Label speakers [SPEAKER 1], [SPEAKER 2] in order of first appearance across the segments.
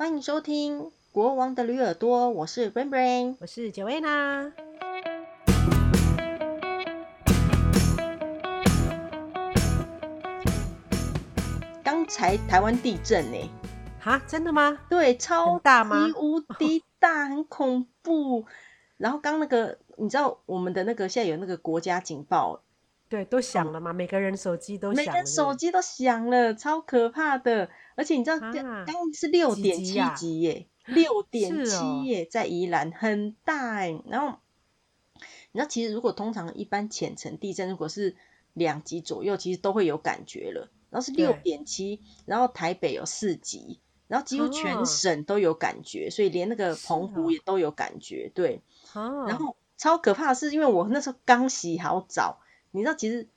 [SPEAKER 1] 欢迎收听《国王的驴耳朵》，我是 Brain Brain，
[SPEAKER 2] 我是 Joanna。
[SPEAKER 1] 刚才台湾地震呢？
[SPEAKER 2] 哈，真的吗？
[SPEAKER 1] 对，超
[SPEAKER 2] 大吗？
[SPEAKER 1] 无敌大，很恐怖。然后刚那个，你知道我们的那个现在有那个国家警报。
[SPEAKER 2] 对，都响了嘛，每个人手机都响了，
[SPEAKER 1] 每个人手机都响了，超可怕的。而且你知道，刚、是六点七级耶，六 点七耶，在宜兰很大哎。然后你知道，其实如果通常一般浅层地震，如果是两级左右，其实都会有感觉了。然后是六点七，然后台北有四级，然后几乎全省都有感觉，哦、所以连那个澎湖也都有感觉。对，
[SPEAKER 2] 哦、
[SPEAKER 1] 然后超可怕的是，因为我那时候刚洗好澡。你知道，其实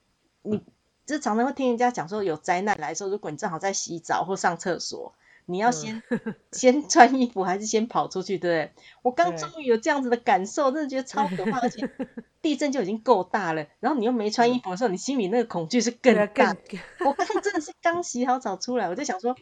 [SPEAKER 1] 你就常常会听人家讲说，有灾难来的时候，如果你正好在洗澡或上厕所，你要先、嗯、先穿衣服还是先跑出去，对不对？我刚终于有这样子的感受，真的觉得超可怕，而且 地震就已经够大了，然后你又没穿衣服的时候，你心里那个恐惧是更大。我刚真的是刚洗好澡出来，我就想说，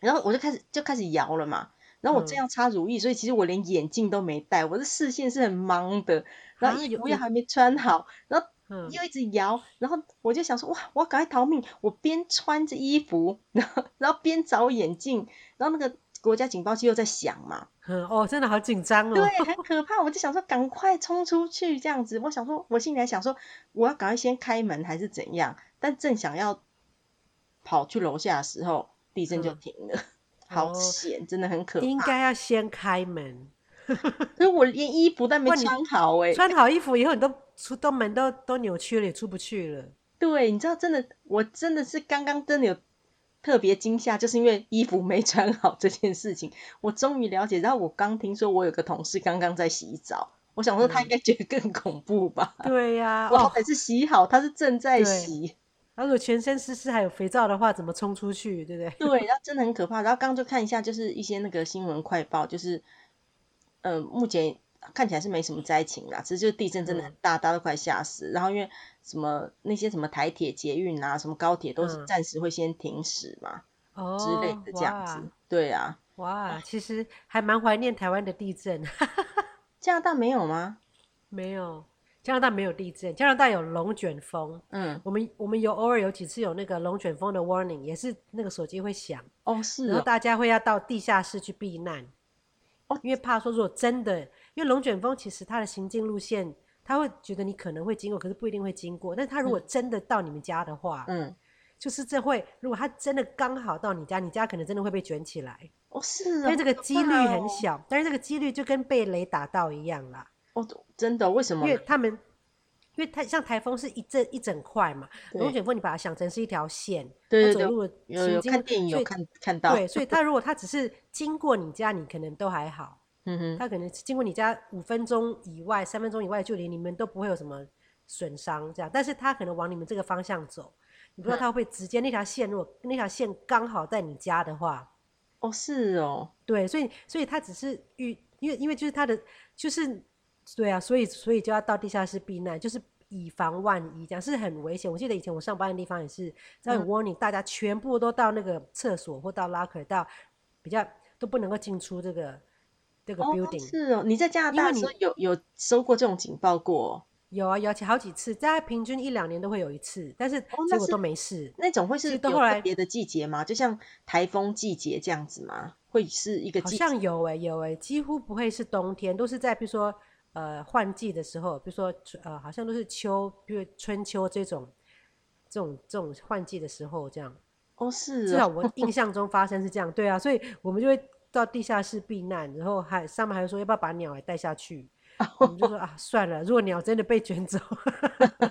[SPEAKER 1] 然后我就开始就开始摇了嘛，然后我这样擦乳液，所以其实我连眼镜都没戴，我的视线是很盲的，然后衣服又还没穿好，然后。又一直摇，然后我就想说，哇，我要赶快逃命！我边穿着衣服，然 后然后边找眼镜，然后那个国家警报器又在响嘛。
[SPEAKER 2] 嗯，哦，真的好紧张哦。
[SPEAKER 1] 对，很可怕。我就想说，赶快冲出去这样子。我想说，我心里还想说，我要赶快先开门还是怎样？但正想要跑去楼下的时候，地震就停了。嗯、好险，真的很可怕。
[SPEAKER 2] 应该要先开门。
[SPEAKER 1] 可是我连衣服都没穿好哎，
[SPEAKER 2] 穿好衣服以后你都。出都门都都扭曲了，也出不去了。
[SPEAKER 1] 对，你知道，真的，我真的是刚刚真的有特别惊吓，就是因为衣服没穿好这件事情，我终于了解。然后我刚听说我有个同事刚刚在洗澡，我想说他应该觉得更恐怖吧？
[SPEAKER 2] 嗯、对呀、啊，
[SPEAKER 1] 我还是洗好，哦、他是正在洗。
[SPEAKER 2] 他如果全身湿湿还有肥皂的话，怎么冲出去？对不对？
[SPEAKER 1] 对，然后真的很可怕。然后刚刚就看一下，就是一些那个新闻快报，就是呃，目前。看起来是没什么灾情啦，其实就是地震真的很大，嗯、大家都快吓死。然后因为什么那些什么台铁、捷运啊，什么高铁都是暂时会先停驶嘛，
[SPEAKER 2] 嗯、
[SPEAKER 1] 之类的这样子。哦、对啊，
[SPEAKER 2] 哇，其实还蛮怀念台湾的地震。
[SPEAKER 1] 加拿大没有吗？
[SPEAKER 2] 没有，加拿大没有地震。加拿大有龙卷风。嗯，我们我们有偶尔有几次有那个龙卷风的 warning，也是那个手机会响。
[SPEAKER 1] 哦，是哦。
[SPEAKER 2] 然后大家会要到地下室去避难。哦，因为怕说如果真的。因为龙卷风其实它的行进路线，他会觉得你可能会经过，可是不一定会经过。但是他如果真的到你们家的话，嗯，就是这会，如果他真的刚好到你家，你家可能真的会被卷起来。
[SPEAKER 1] 哦，是啊，
[SPEAKER 2] 因为这个几率很小，哦、但是这个几率就跟被雷打到一样啦。
[SPEAKER 1] 哦，真的？为什么？
[SPEAKER 2] 因为他们，因为它像台风是一阵一整块嘛，龙卷风你把它想成是一条线，
[SPEAKER 1] 对，
[SPEAKER 2] 走路的
[SPEAKER 1] 有有看电影有看看到，
[SPEAKER 2] 对，所以他如果他只是经过你家，你可能都还好。嗯哼，他可能经过你家五分钟以外、三分钟以外的距离，你们都不会有什么损伤这样。但是他可能往你们这个方向走，你不知道他会直接那条线，如果那条线刚好在你家的话，
[SPEAKER 1] 哦，是哦，
[SPEAKER 2] 对，所以所以他只是遇，因为因为就是他的就是对啊，所以所以就要到地下室避难，就是以防万一，这样是很危险。我记得以前我上班的地方也是在 warning，大家全部都到那个厕所或到 locker 到比较都不能够进出这个。这个 building、
[SPEAKER 1] 哦、是哦，你在加拿大的时候有有收过这种警报过？
[SPEAKER 2] 有啊，有好几次，大概平均一两年都会有一次，但是结果都没事。
[SPEAKER 1] 哦、那，那种会是有特别的季节吗？就像台风季节这样子吗？会是一个季节？
[SPEAKER 2] 好像有哎、欸、有哎、欸，几乎不会是冬天，都是在比如说呃换季的时候，比如说呃好像都是秋，比如春秋这种这种这种换季的时候这样。
[SPEAKER 1] 哦，是、哦。
[SPEAKER 2] 至少我印象中发生是这样，对啊，所以我们就会。到地下室避难，然后还上面还说要不要把鸟也带下去，我们就说啊算了，如果鸟真的被卷走，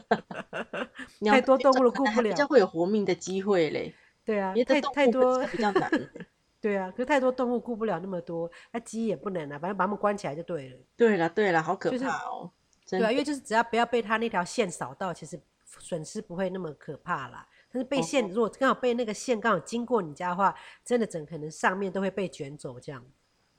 [SPEAKER 2] 太多动物了顾不了，
[SPEAKER 1] 比较会有活命的机会嘞。
[SPEAKER 2] 对啊，太太多
[SPEAKER 1] 比较难。
[SPEAKER 2] 对啊，可是太多动物顾不了那么多，那鸡也不能啊，反正把它们关起来就对了。
[SPEAKER 1] 对了对了，好可怕哦。
[SPEAKER 2] 对啊，因为就是只要不要被它那条线扫到，其实损失不会那么可怕啦。但是被线，oh. 如果刚好被那个线刚好经过你家的话，真的整可能上面都会被卷走这样。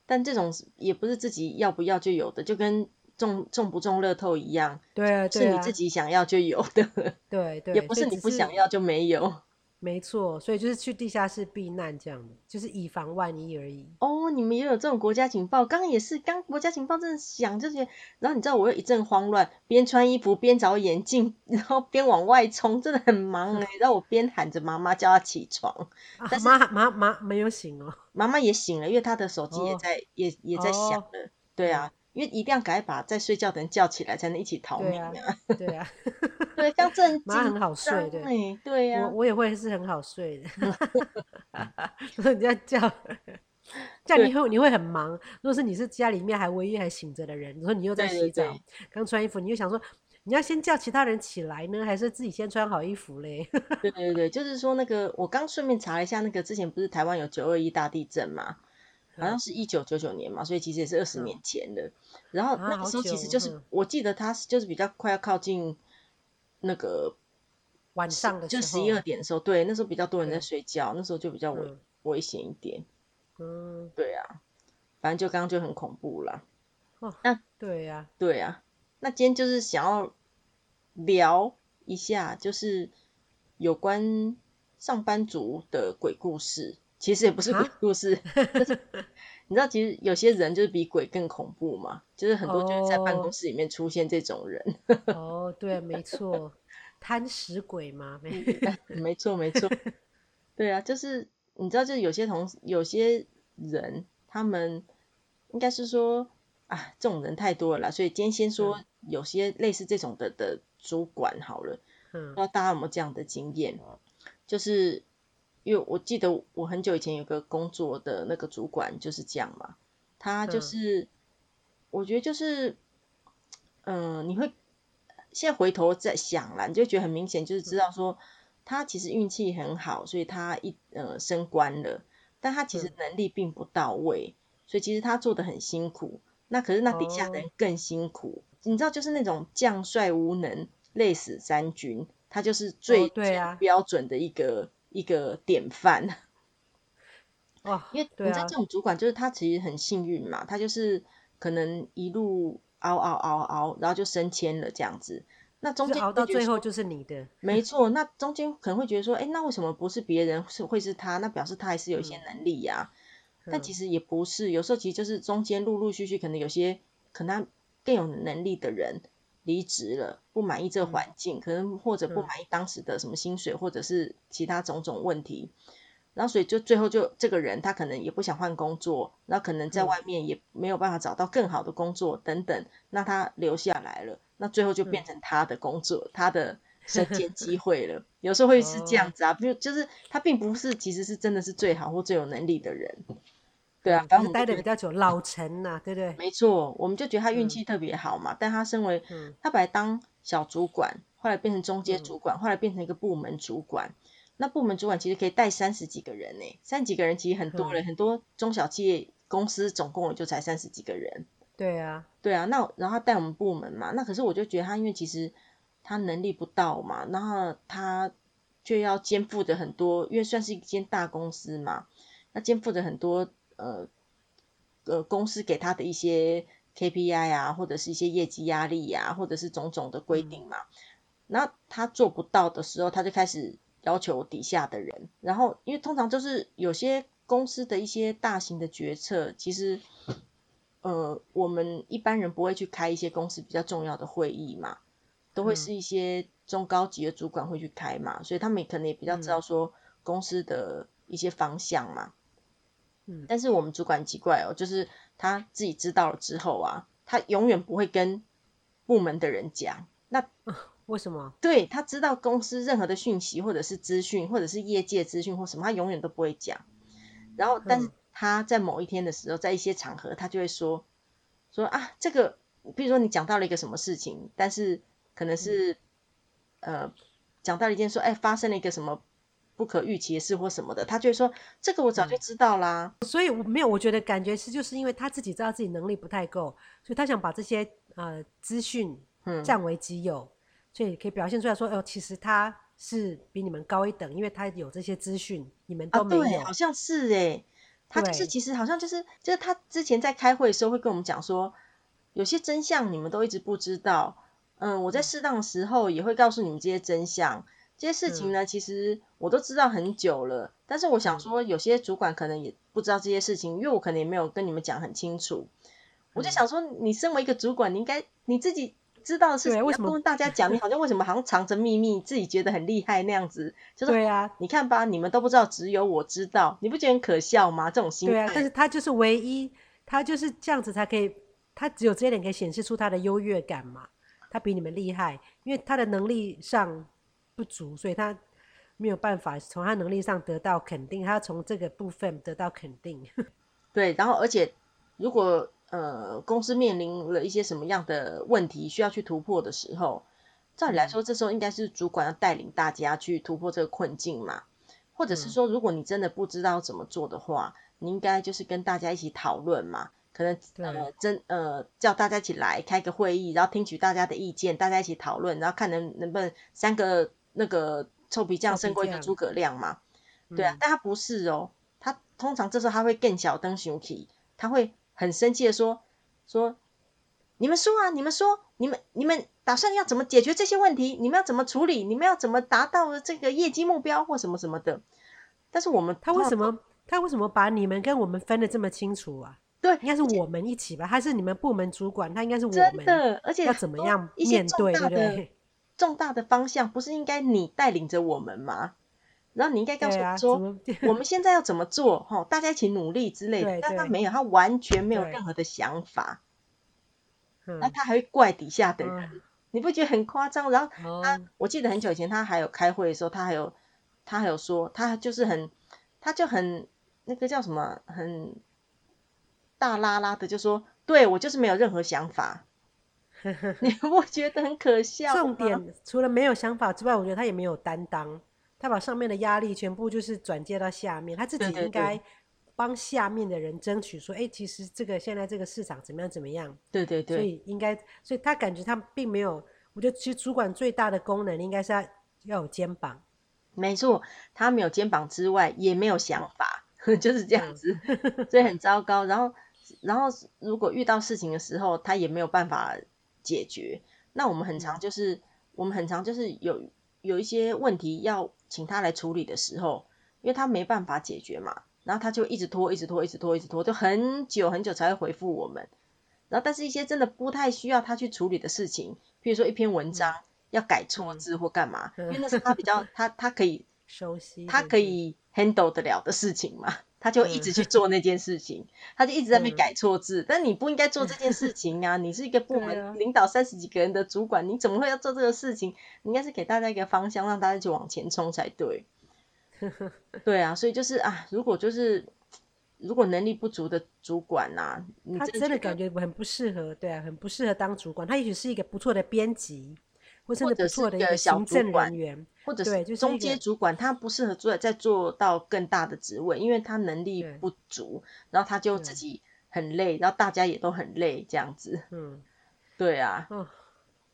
[SPEAKER 1] 但这种也不是自己要不要就有的，就跟中中不中乐透一样，
[SPEAKER 2] 对啊，对啊，
[SPEAKER 1] 是你自己想要就有的，
[SPEAKER 2] 对对，
[SPEAKER 1] 也不是你不想要就没有。
[SPEAKER 2] 没错，所以就是去地下室避难这样的，就是以防万一而已。
[SPEAKER 1] 哦，你们也有这种国家警报？刚刚也是，刚国家警报正响这些，然后你知道我又一阵慌乱，边穿衣服边找眼镜，然后边往外冲，真的很忙哎、欸。然后我边喊着妈妈叫她起床，
[SPEAKER 2] 啊、
[SPEAKER 1] 但是
[SPEAKER 2] 妈妈妈没有醒哦，
[SPEAKER 1] 妈妈也醒了，因为她的手机也在、哦、也也在响了、哦。对啊，因为一定要赶快把在睡觉的人叫起来，才能一起逃命啊。
[SPEAKER 2] 对啊。
[SPEAKER 1] 对，像正
[SPEAKER 2] 妈很好睡的，
[SPEAKER 1] 对呀、啊，
[SPEAKER 2] 我我也会是很好睡的。如果你要叫，这样你会你会很忙。如果是你是家里面还唯一还醒着的人，你说你又在洗澡，刚穿衣服，你又想说你要先叫其他人起来呢，还是自己先穿好衣服嘞？
[SPEAKER 1] 对对对，就是说那个我刚顺便查了一下，那个之前不是台湾有九二一大地震嘛？好像是一九九九年嘛，所以其实也是二十年前的、嗯。然后那个时候其实就是、啊、我记得它就是比较快要靠近。那个
[SPEAKER 2] 晚上的，
[SPEAKER 1] 就十一二点的时候，对，那时候比较多人在睡觉，那时候就比较危、嗯、危险一点。嗯，对啊，反正就刚刚就很恐怖啦。
[SPEAKER 2] 哦，那对呀、啊，
[SPEAKER 1] 对呀。那今天就是想要聊一下，就是有关上班族的鬼故事。其实也不是鬼故事，就是你知道，其实有些人就是比鬼更恐怖嘛，就是很多就是在办公室里面出现这种人。
[SPEAKER 2] 哦，哦对，没错，贪食鬼嘛，没
[SPEAKER 1] 没错没错，对啊，就是你知道，就是有些同事，有些人，他们应该是说啊，这种人太多了啦，所以今天先说有些类似这种的的主管好了，嗯，不知道大家有没有这样的经验，就是。因为我记得我很久以前有个工作的那个主管就是这样嘛，他就是，嗯、我觉得就是，嗯、呃，你会现在回头再想啦，你就觉得很明显，就是知道说他其实运气很好，所以他一呃升官了，但他其实能力并不到位，所以其实他做的很辛苦。那可是那底下的人更辛苦，哦、你知道，就是那种将帅无能，累死三军，他就是最、哦啊、最标准的一个。一个典范，
[SPEAKER 2] 哦，
[SPEAKER 1] 因为你知道这种主管就是他其实很幸运嘛，他就是可能一路熬熬熬熬，然后就升迁了这样子。那中间
[SPEAKER 2] 熬到最后就是你的，
[SPEAKER 1] 没错。那中间可能会觉得说，哎，那为什么不是别人是会是他？那表示他还是有一些能力呀、啊嗯。但其实也不是，有时候其实就是中间陆陆续续可能有些可能他更有能力的人。离职了，不满意这个环境，嗯，可能或者不满意当时的什么薪水，嗯，或者是其他种种问题，然后所以就最后就这个人他可能也不想换工作，然后可能在外面也没有办法找到更好的工作等等，那他留下来了，那最后就变成他的工作，嗯，他的 升迁机会了。有时候会是这样子啊，比如就是他并不是其实是真的是最好或最有能力的人。对啊，反正
[SPEAKER 2] 待的比较久，老成呐、啊，对不对？
[SPEAKER 1] 没错，我们就觉得他运气特别好嘛。嗯、但他身为，嗯、他本来当小主管，后来变成中阶主管、嗯，后来变成一个部门主管。那部门主管其实可以带三十几个人呢，三十几个人其实很多人、嗯，很多中小企业公司总共也就才三十几个人。
[SPEAKER 2] 对啊，
[SPEAKER 1] 对啊。那然后他带我们部门嘛，那可是我就觉得他，因为其实他能力不到嘛，然后他却要肩负着很多，因为算是一间大公司嘛，那肩负着很多。呃，呃，公司给他的一些 KPI 啊，或者是一些业绩压力呀、啊，或者是种种的规定嘛，那、嗯、他做不到的时候，他就开始要求底下的人。然后，因为通常就是有些公司的一些大型的决策，其实，呃，我们一般人不会去开一些公司比较重要的会议嘛，都会是一些中高级的主管会去开嘛，嗯、所以他们可能也比较知道说公司的一些方向嘛。但是我们主管奇怪哦，就是他自己知道了之后啊，他永远不会跟部门的人讲。那
[SPEAKER 2] 为什么？
[SPEAKER 1] 对，他知道公司任何的讯息，或者是资讯，或者是业界资讯或什么，他永远都不会讲。然后，但是他在某一天的时候，在一些场合，他就会说说啊，这个，比如说你讲到了一个什么事情，但是可能是、嗯、呃，讲到了一件说，哎，发生了一个什么。不可预期的事或什么的，他就会说这个我早就知道啦。
[SPEAKER 2] 嗯、所以我没有，我觉得感觉是就是因为他自己知道自己能力不太够，所以他想把这些呃资讯占为己有、嗯，所以可以表现出来说，哦、呃，其实他是比你们高一等，因为他有这些资讯，你们都没有。啊、对，
[SPEAKER 1] 好像是哎，他就是其实好像就是就是他之前在开会的时候会跟我们讲说，有些真相你们都一直不知道，嗯，我在适当的时候也会告诉你们这些真相。这些事情呢，嗯、其实我都知道很久了，但是我想说，有些主管可能也不知道这些事情，因为我可能也没有跟你们讲很清楚。我就想说，你身为一个主管，你应该你自己知道的事情，为什么跟大家讲？你好像为什么好像藏着秘密，自己觉得很厉害那样子？就是对啊，你看吧，你们都不知道，只有我知道，你不觉得很可笑吗？这种心态。对啊，
[SPEAKER 2] 但是他就是唯一，他就是这样子才可以，他只有这一点可以显示出他的优越感嘛。他比你们厉害，因为他的能力上不足，所以他没有办法从他能力上得到肯定，他要从这个部分得到肯定。
[SPEAKER 1] 对，然后而且如果呃公司面临了一些什么样的问题需要去突破的时候，照理来说，这时候应该是主管要带领大家去突破这个困境嘛，或者是说，如果你真的不知道怎么做的话，你应该就是跟大家一起讨论嘛。可能呃真呃叫大家一起来开个会议，然后听取大家的意见，大家一起讨论，然后看能能不能三个那个臭皮匠胜过一个诸葛亮嘛？对啊，嗯、但他不是哦，他通常这时候他会更小灯熊体，他会很生气的说说你们说啊，你们说，你们你们打算要怎么解决这些问题？你们要怎么处理？你们要怎么达到这个业绩目标或什么什么的？但是我们
[SPEAKER 2] 他为什么他为什么把你们跟我们分的这么清楚啊？
[SPEAKER 1] 对，
[SPEAKER 2] 应该是我们一起吧？他是你们部门主管，他应该是我们
[SPEAKER 1] 的，而且
[SPEAKER 2] 要怎么样面对？对不对？
[SPEAKER 1] 重大的方向不是应该你带领着我们吗？然后你应该告诉我说，我们现在要怎么做？哈，大家一起努力之类的。但他没有，他完全没有任何的想法。那他还会怪底下的人，你不觉得很夸张？然后他，我记得很久以前他还有开会的时候，他还有他还有说，他就是很，他就很那个叫什么很。大拉拉的就说：“对，我就是没有任何想法。” 你不觉得很可笑？
[SPEAKER 2] 重点除了没有想法之外，我觉得他也没有担当。他把上面的压力全部就是转接到下面，他自己应该帮下面的人争取说：“哎、欸，其实这个现在这个市场怎么样怎么样？”
[SPEAKER 1] 对对对，
[SPEAKER 2] 所以应该，所以他感觉他并没有。我觉得其实主管最大的功能应该是要要有肩膀。
[SPEAKER 1] 没错，他没有肩膀之外，也没有想法，就是这样子，所以很糟糕。然后。然后，如果遇到事情的时候，他也没有办法解决，那我们很常就是，嗯、我们很常就是有有一些问题要请他来处理的时候，因为他没办法解决嘛，然后他就一直拖，一直拖，一直拖，一直拖，就很久很久才会回复我们。然后，但是一些真的不太需要他去处理的事情，譬如说一篇文章要改错字或干嘛，嗯、因为那是他比较他他可以
[SPEAKER 2] 熟悉，
[SPEAKER 1] 他可以 handle 得了的事情嘛。他就一直去做那件事情，嗯、他就一直在被改错字，嗯、但你不应该做这件事情啊！你是一个部门领导三十几个人的主管，你怎么会要做这个事情？你应该是给大家一个方向，让大家去往前冲才对。对啊，所以就是啊，如果就是如果能力不足的主管呐、啊，
[SPEAKER 2] 他真的感觉很不适合，对啊，很不适合当主管。他也许是一个不错的编辑。或者是一个小主管，
[SPEAKER 1] 或者是中阶主管，他不适合做再做到更大的职位，因为他能力不足，然后他就自己很累，然后大家也都很累，这样子。嗯，对啊。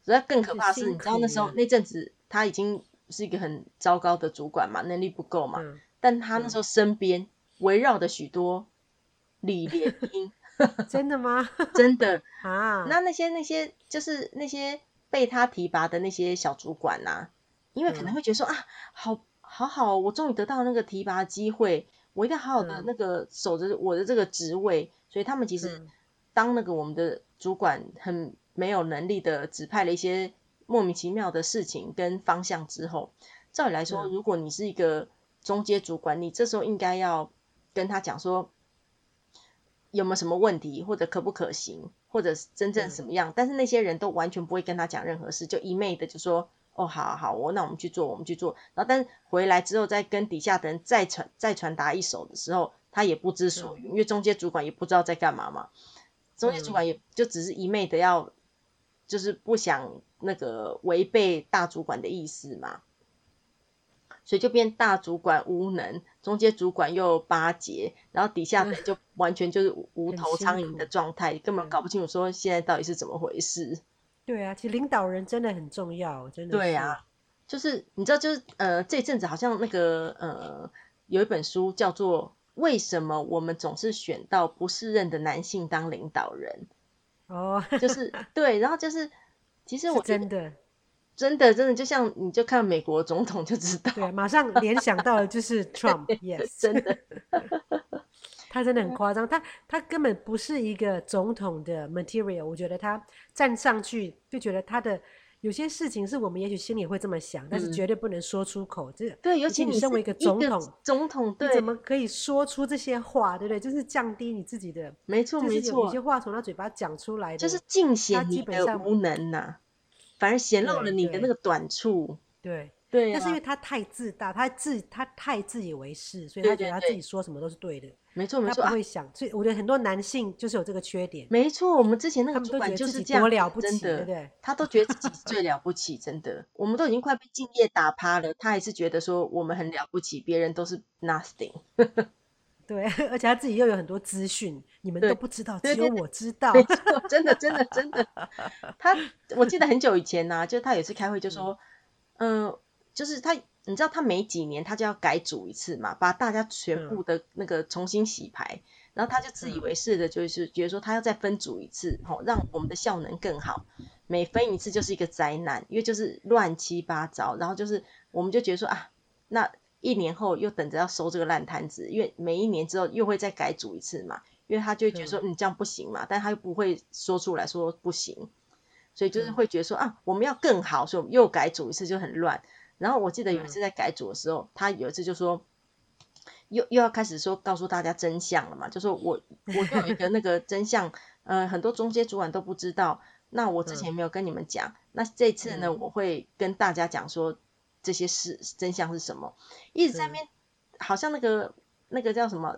[SPEAKER 1] 所以更可怕的是，你知道那时候那阵子他已经是一个很糟糕的主管嘛，能力不够嘛，但他那时候身边围绕的许多李连英，
[SPEAKER 2] 真的吗？
[SPEAKER 1] 真的啊。那那些那些就是那些。被他提拔的那些小主管呐、啊，因为可能会觉得说、嗯、啊，好，好好，我终于得到那个提拔机会，我一定要好好的那个守着我的这个职位，嗯、所以他们其实当那个我们的主管很没有能力的指派了一些莫名其妙的事情跟方向之后，照理来说，嗯、如果你是一个中阶主管，你这时候应该要跟他讲说有没有什么问题或者可不可行。或者是真正什么样，嗯、但是那些人都完全不会跟他讲任何事，就一昧的就说哦，好好好，我那我们去做，我们去做。然后，但是回来之后再跟底下的人再传再传达一手的时候，他也不知所云，嗯、因为中介主管也不知道在干嘛嘛。中介主管也就只是一昧的要，就是不想那个违背大主管的意思嘛。所以就变大主管无能，中间主管又巴结，然后底下的就完全就是无头苍蝇的状态，根本搞不清楚说现在到底是怎么回事。
[SPEAKER 2] 对啊，其实领导人真的很重要，真的。
[SPEAKER 1] 对啊，就是你知道，就是呃这阵子好像那个呃有一本书叫做《为什么我们总是选到不适任的男性当领导人》。哦，就是 对，然后就是其实我
[SPEAKER 2] 真的。
[SPEAKER 1] 真的真的就像你就看美国总统就知道，
[SPEAKER 2] 对，马上联想到的就是 Trump，Yes，
[SPEAKER 1] 真的，
[SPEAKER 2] 他真的很夸张，他他根本不是一个总统的 material，我觉得他站上去就觉得他的。有些事情是我们也许心里会这么想，但是绝对不能说出口。这、嗯、
[SPEAKER 1] 对，尤其
[SPEAKER 2] 你身为一个总统，
[SPEAKER 1] 总统对，
[SPEAKER 2] 你怎么可以说出这些话？对不对？就是降低你自己的，
[SPEAKER 1] 没错没错。
[SPEAKER 2] 有些话从他嘴巴讲出来的，
[SPEAKER 1] 就是尽显你的无能呐、啊，反而显露了你的那个短处。
[SPEAKER 2] 对
[SPEAKER 1] 对，对，
[SPEAKER 2] 但是因为他太自大，他自他太自以为是，所以他觉得他自己说什么都是对的。
[SPEAKER 1] 没错没错，
[SPEAKER 2] 他不会想、啊，所以我觉得很多男性就是有这个缺点。
[SPEAKER 1] 没错，我们之前那个主管就是这样，
[SPEAKER 2] 多了不起，
[SPEAKER 1] 真的，
[SPEAKER 2] 对不对？
[SPEAKER 1] 他都觉得自己 最了不起，真的。我们都已经快被敬业打趴了，他还是觉得说我们很了不起，别人都是 nothing。
[SPEAKER 2] 对，而且他自己又有很多资讯，你们都不知道，只有我知道。
[SPEAKER 1] 没错，真的真的真的。他我记得很久以前呢、啊，就他有一次开会就说，嗯、呃，就是他。你知道他每几年他就要改组一次嘛，把大家全部的那个重新洗牌，嗯、然后他就自以为是的，就是觉得说他要再分组一次，吼，让我们的效能更好。每分一次就是一个灾难，因为就是乱七八糟，然后就是我们就觉得说啊，那一年后又等着要收这个烂摊子，因为每一年之后又会再改组一次嘛，因为他就会觉得说嗯，这样不行嘛，但他又不会说出来说不行，所以就是会觉得说啊，我们要更好，所以我们又改组一次就很乱。然后我记得有一次在改组的时候，嗯、他有一次就说，又又要开始说告诉大家真相了嘛，就说我 我有一个那个真相，呃，很多中介主管都不知道，那我之前没有跟你们讲，嗯、那这次呢、嗯，我会跟大家讲说这些事真相是什么，一直在那好像那个那个叫什么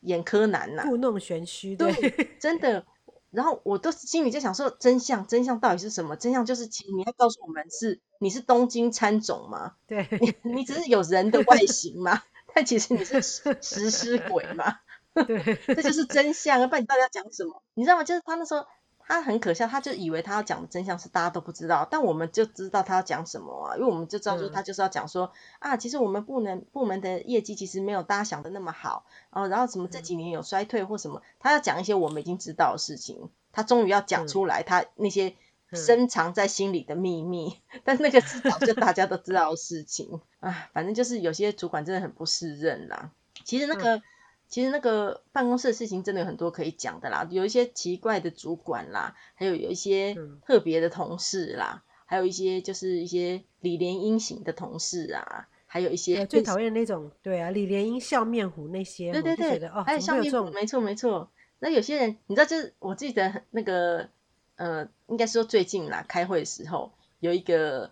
[SPEAKER 1] 演柯南呐、啊，
[SPEAKER 2] 故弄玄虚，
[SPEAKER 1] 对，真的。然后我都心里在想说，真相，真相到底是什么？真相就是，其实你要告诉我们是你是东京喰种吗？
[SPEAKER 2] 对，
[SPEAKER 1] 你你只是有人的外形吗？但其实你是食尸鬼吗？
[SPEAKER 2] 对，
[SPEAKER 1] 这就是真相。要不然你到底要讲什么？你知道吗？就是他那时候。他很可笑，他就以为他要讲的真相是大家都不知道，但我们就知道他要讲什么啊，因为我们就知道说他就是要讲说、嗯、啊，其实我们部门部门的业绩其实没有大家想的那么好，哦，然后什么这几年有衰退或什么，他要讲一些我们已经知道的事情，他终于要讲出来他那些深藏在心里的秘密，嗯、但那个是早就大家都知道的事情。啊，反正就是有些主管真的很不适任啦，其实那个。嗯其实那个办公室的事情真的有很多可以讲的啦，有一些奇怪的主管啦，还有有一些特别的同事啦，嗯、还有一些就是一些李莲英型的同事啊，还有一些
[SPEAKER 2] 最讨厌那种对啊李莲英笑面虎那些，对对对，哦，
[SPEAKER 1] 还有笑面虎，没错没错。那有些人你知道，就是我记得那个呃，应该说最近啦，开会的时候有一个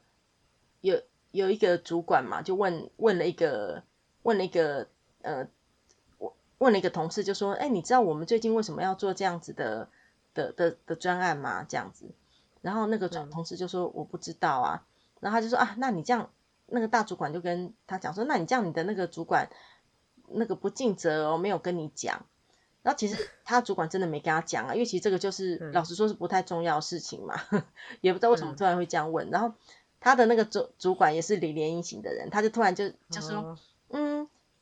[SPEAKER 1] 有有一个主管嘛，就问问了一个问了一个呃。问了一个同事，就说：“哎，你知道我们最近为什么要做这样子的的的的专案吗？这样子。”然后那个同事就说：“我不知道啊。”然后他就说：“啊，那你这样，那个大主管就跟他讲说，那你这样，你的那个主管那个不尽责哦，没有跟你讲。”然后其实 他主管真的没跟他讲啊，因为其实这个就是老实说是不太重要的事情嘛，也不知道为什么突然会这样问。然后他的那个主主管也是李连英型的人，他就突然就就说：“嗯。”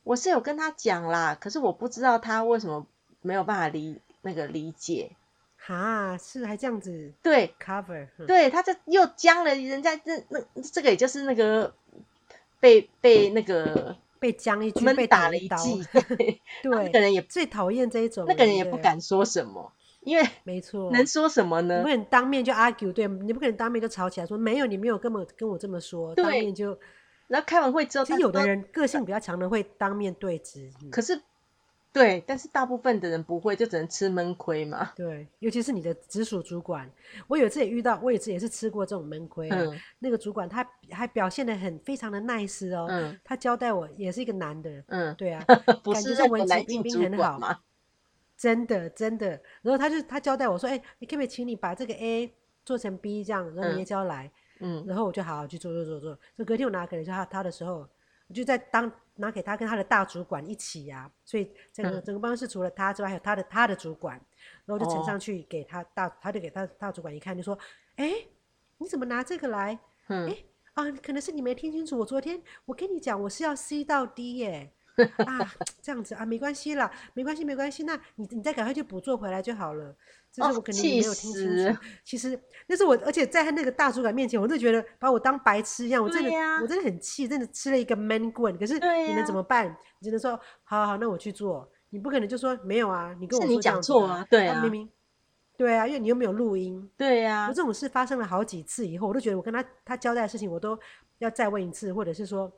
[SPEAKER 1] 我是有跟他讲啦，可是我不知道他为什么没有办法理那个理解。
[SPEAKER 2] 哈，是还这样子？
[SPEAKER 1] 对
[SPEAKER 2] ，cover，
[SPEAKER 1] 对，他就又僵了人家这那这个也就是那个被被那个
[SPEAKER 2] 被僵一军
[SPEAKER 1] 被打了一记。对，
[SPEAKER 2] 那个人也最讨厌这一种，
[SPEAKER 1] 那个人也不敢说什么，因为
[SPEAKER 2] 没错，
[SPEAKER 1] 能说什么呢？
[SPEAKER 2] 你不可能当面就 argue，对，你不可能当面就吵起来说没有，你没有跟我跟我这么说，当面就。
[SPEAKER 1] 然后开完会之后，
[SPEAKER 2] 其实有的人个性比较强的会当面对质。
[SPEAKER 1] 可是，对，但是大部分的人不会，就只能吃闷亏嘛。
[SPEAKER 2] 对，尤其是你的直属主管，我有一次也遇到，我有一次也是吃过这种闷亏、啊。嗯。那个主管他还表现的很非常的 nice 哦。嗯。他交代我也是一个男的。嗯。对啊。
[SPEAKER 1] 不是那个男性主管吗？
[SPEAKER 2] 真的真的。然后他就他交代我说：“哎、欸，你可不可以请你把这个 A 做成 B 这样，然后你也交来。嗯”嗯，然后我就好好去做做做做。所以隔天我拿给他他的时候，我就在当拿给他跟他的大主管一起呀、啊。所以整个、嗯、整个办公室除了他之外，还有他的他的主管。然后就呈上去给他大，哦、他就给他大主管一看，就说：“哎，你怎么拿这个来？嗯，哎啊，可能是你没听清楚。我昨天我跟你讲，我是要 C 到 D 耶。啊，这样子啊，没关系啦，没关系，没关系，那你你再赶快去补做回来就好了。这是我肯定没有听清楚。哦、其实那是我，而且在他那个大主管面前，我就觉得把我当白痴一样。我真的，啊、我真的很气，真的吃了一个闷棍。可是你能怎么办？啊、你只能说，好好好，那我去做。你不可能就说没有啊，你跟我说讲错啊，
[SPEAKER 1] 对啊，啊，
[SPEAKER 2] 明明，对啊，因为你又没有录音。
[SPEAKER 1] 对呀、啊。
[SPEAKER 2] 这种事发生了好几次以后，我都觉得我跟他他交代的事情，我都要再问一次，或者是说，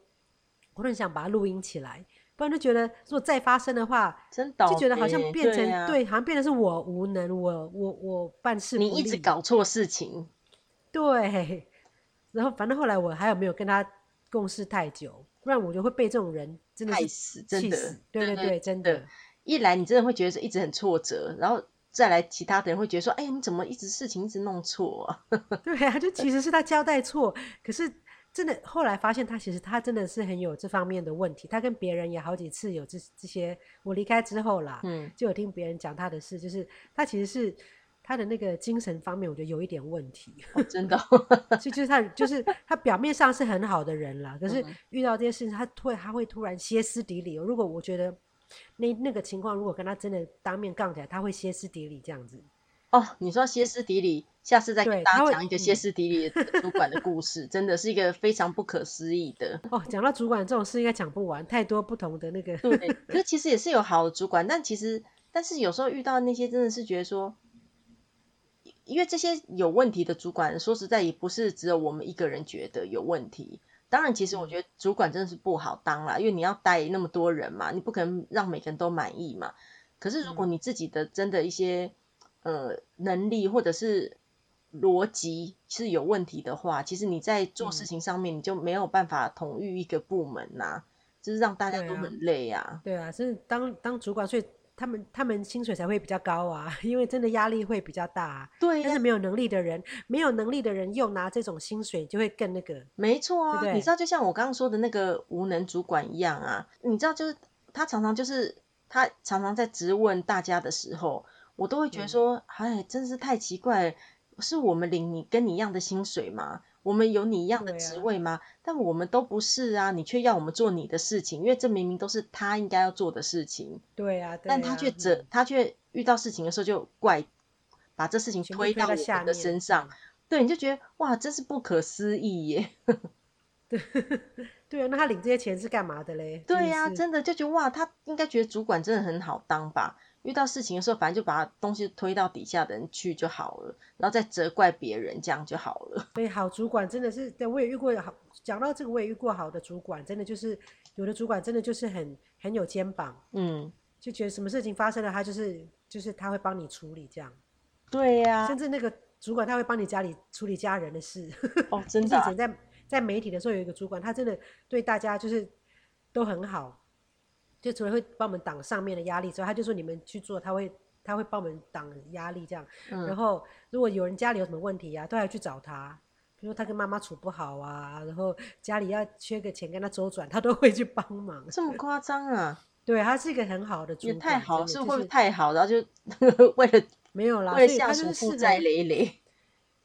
[SPEAKER 2] 我很想把它录音起来。不然就觉得，如果再发生的话，
[SPEAKER 1] 真的就
[SPEAKER 2] 觉得好像变成对，好像变成是我无能，我我我办事，
[SPEAKER 1] 你一直搞错事情，
[SPEAKER 2] 对。然后反正后来我还有没有跟他共事太久，不然我就会被这种人真的气死，真的，对对对，真的。
[SPEAKER 1] 一来你真的会觉得一直很挫折，然后再来其他的人会觉得说，哎呀，你怎么一直事情一直弄错啊？
[SPEAKER 2] 对啊，就其实是他交代错，可是。真的，后来发现他其实他真的是很有这方面的问题。他跟别人也好几次有这这些，我离开之后啦，嗯，就有听别人讲他的事，就是他其实是他的那个精神方面，我觉得有一点问题。
[SPEAKER 1] 哦、真的，
[SPEAKER 2] 就就是他就是他表面上是很好的人啦，可是遇到这些事情，他突他会突然歇斯底里。如果我觉得那那个情况，如果跟他真的当面杠起来，他会歇斯底里这样子。
[SPEAKER 1] 哦，你说歇斯底里，下次再跟大家讲一个歇斯底里的主管的故事，真的是一个非常不可思议的。
[SPEAKER 2] 哦，讲到主管这种事，应该讲不完，太多不同的那个。
[SPEAKER 1] 对，可是 其实也是有好的主管，但其实，但是有时候遇到那些真的是觉得说，因为这些有问题的主管，说实在也不是只有我们一个人觉得有问题。当然，其实我觉得主管真的是不好当啦，因为你要带那么多人嘛，你不可能让每个人都满意嘛。可是如果你自己的真的一些。呃，能力或者是逻辑是有问题的话，其实你在做事情上面你就没有办法统御一个部门呐、啊，就是让大家都很累啊。
[SPEAKER 2] 对啊，是当当主管，所以他们他们薪水才会比较高啊，因为真的压力会比较大、啊。
[SPEAKER 1] 对、啊，
[SPEAKER 2] 但是没有能力的人，没有能力的人又拿这种薪水，就会更那个。
[SPEAKER 1] 没错啊，
[SPEAKER 2] 对对，
[SPEAKER 1] 你知道，就像我刚刚说的那个无能主管一样啊，你知道，就是他常常就是他常常在质问大家的时候。我都会觉得说，哎、嗯，真是太奇怪了，是我们领你跟你一样的薪水吗？我们有你一样的职位吗？啊、但我们都不是啊，你却要我们做你的事情，因为这明明都是他应该要做的事情。
[SPEAKER 2] 对啊，对啊，
[SPEAKER 1] 但他却责，嗯、他却遇到事情的时候就怪，把这事情推到我们的身上。对，你就觉得哇，真是不可思议耶。
[SPEAKER 2] 对，对啊，那他领这些钱是干嘛的嘞？
[SPEAKER 1] 对呀、啊，真的就觉得哇，他应该觉得主管真的很好当吧。遇到事情的时候，反正就把东西推到底下的人去就好了，然后再责怪别人，这样就好了。
[SPEAKER 2] 所以好主管真的是，对，我也遇过好。讲到这个，我也遇过好的主管，真的就是有的主管真的就是很很有肩膀，嗯，就觉得什么事情发生了，他就是就是他会帮你处理这样。
[SPEAKER 1] 对呀、啊，
[SPEAKER 2] 甚至那个主管他会帮你家里处理家人的事。
[SPEAKER 1] 哦，真的、啊。
[SPEAKER 2] 以前在在媒体的时候有一个主管，他真的对大家就是都很好。就除了会帮我们挡上面的压力之外，他就说你们去做，他会他会帮我们挡压力这样。嗯、然后如果有人家里有什么问题啊，都要去找他。比如说他跟妈妈处不好啊，然后家里要缺个钱跟他周转，他都会去帮忙。
[SPEAKER 1] 这么夸张啊？
[SPEAKER 2] 对，他是一个很好的主管。
[SPEAKER 1] 也太好
[SPEAKER 2] 是
[SPEAKER 1] 会不会太好，然后就 为了
[SPEAKER 2] 没有啦，
[SPEAKER 1] 为了下属负债累累。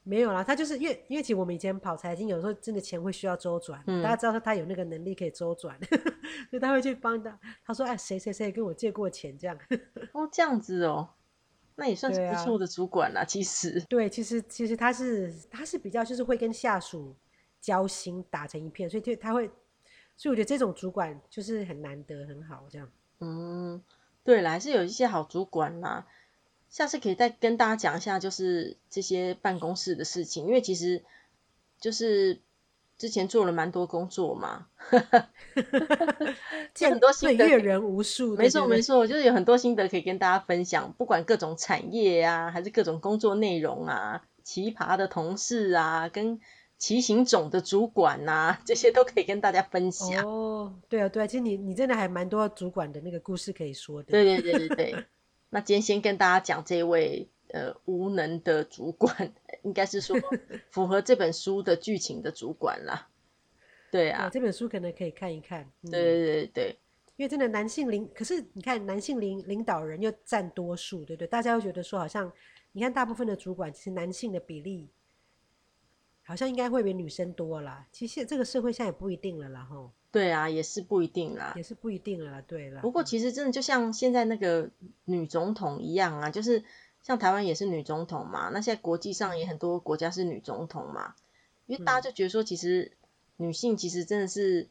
[SPEAKER 2] 没有啦，他就是因为因为其实我们以前跑财经，有时候真的钱会需要周转，嗯、大家知道说他有那个能力可以周转，所以他会去帮他。他说：“哎，谁谁谁跟我借过钱？”这样。
[SPEAKER 1] 哦，这样子哦，那也算是不错的主管啦。啊、其实，
[SPEAKER 2] 对，其实其实他是他是比较就是会跟下属交心，打成一片，所以就他会，所以我觉得这种主管就是很难得，很好这样。
[SPEAKER 1] 嗯，对啦，还是有一些好主管啦。下次可以再跟大家讲一下，就是这些办公室的事情，因为其实就是之前做了蛮多工作嘛，有很多心得，
[SPEAKER 2] 阅 人无数。
[SPEAKER 1] 没错没错，就是有很多心得可以跟大家分享，不管各种产业啊，还是各种工作内容啊，奇葩的同事啊，跟奇形种的主管啊，这些都可以跟大家分享。
[SPEAKER 2] 哦，对啊对啊，其实你你真的还蛮多主管的那个故事可以说的。
[SPEAKER 1] 对对对对对。那今天先跟大家讲这位呃无能的主管，应该是说 符合这本书的剧情的主管啦。对啊，
[SPEAKER 2] 这本书可能可以看一看。
[SPEAKER 1] 嗯、对对对对，
[SPEAKER 2] 因为真的男性领，可是你看男性领领导人又占多数，对不对？大家又觉得说好像，你看大部分的主管其实男性的比例好像应该会比女生多啦。其实这个社会现在也不一定了啦，吼。
[SPEAKER 1] 对啊，也是不一定啦，
[SPEAKER 2] 也是不一定啦，对啦。
[SPEAKER 1] 不过其实真的就像现在那个女总统一样啊，就是像台湾也是女总统嘛，那现在国际上也很多国家是女总统嘛，因为大家就觉得说，其实女性其实真的是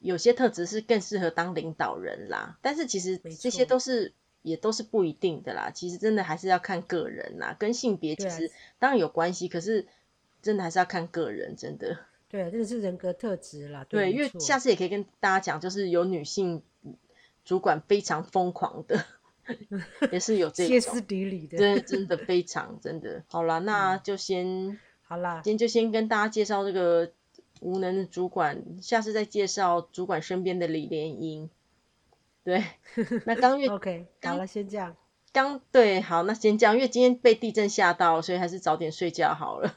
[SPEAKER 1] 有些特质是更适合当领导人啦，但是其实这些都是也都是不一定的啦，其实真的还是要看个人啦，跟性别其实当然有关系，可是真的还是要看个人，真的。
[SPEAKER 2] 对，这个是人格特质啦。
[SPEAKER 1] 对，
[SPEAKER 2] 对，
[SPEAKER 1] 因为下次也可以跟大家讲，就是有女性主管非常疯狂的，也是有这种
[SPEAKER 2] 歇斯底里的，
[SPEAKER 1] 真，真的非常真的。好啦，那就先、嗯、
[SPEAKER 2] 好啦，
[SPEAKER 1] 今天就先跟大家介绍这个无能的主管，下次再介绍主管身边的李莲英。对，那刚月
[SPEAKER 2] OK，好了，先这样。
[SPEAKER 1] 刚对，好，那先这样，因为今天被地震吓到，所以还是早点睡觉好了。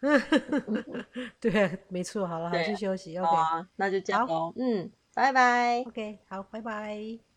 [SPEAKER 2] 对，没错，好了，好去休息，OK，
[SPEAKER 1] 那就这样喽，嗯，拜拜
[SPEAKER 2] ，OK，好，拜拜。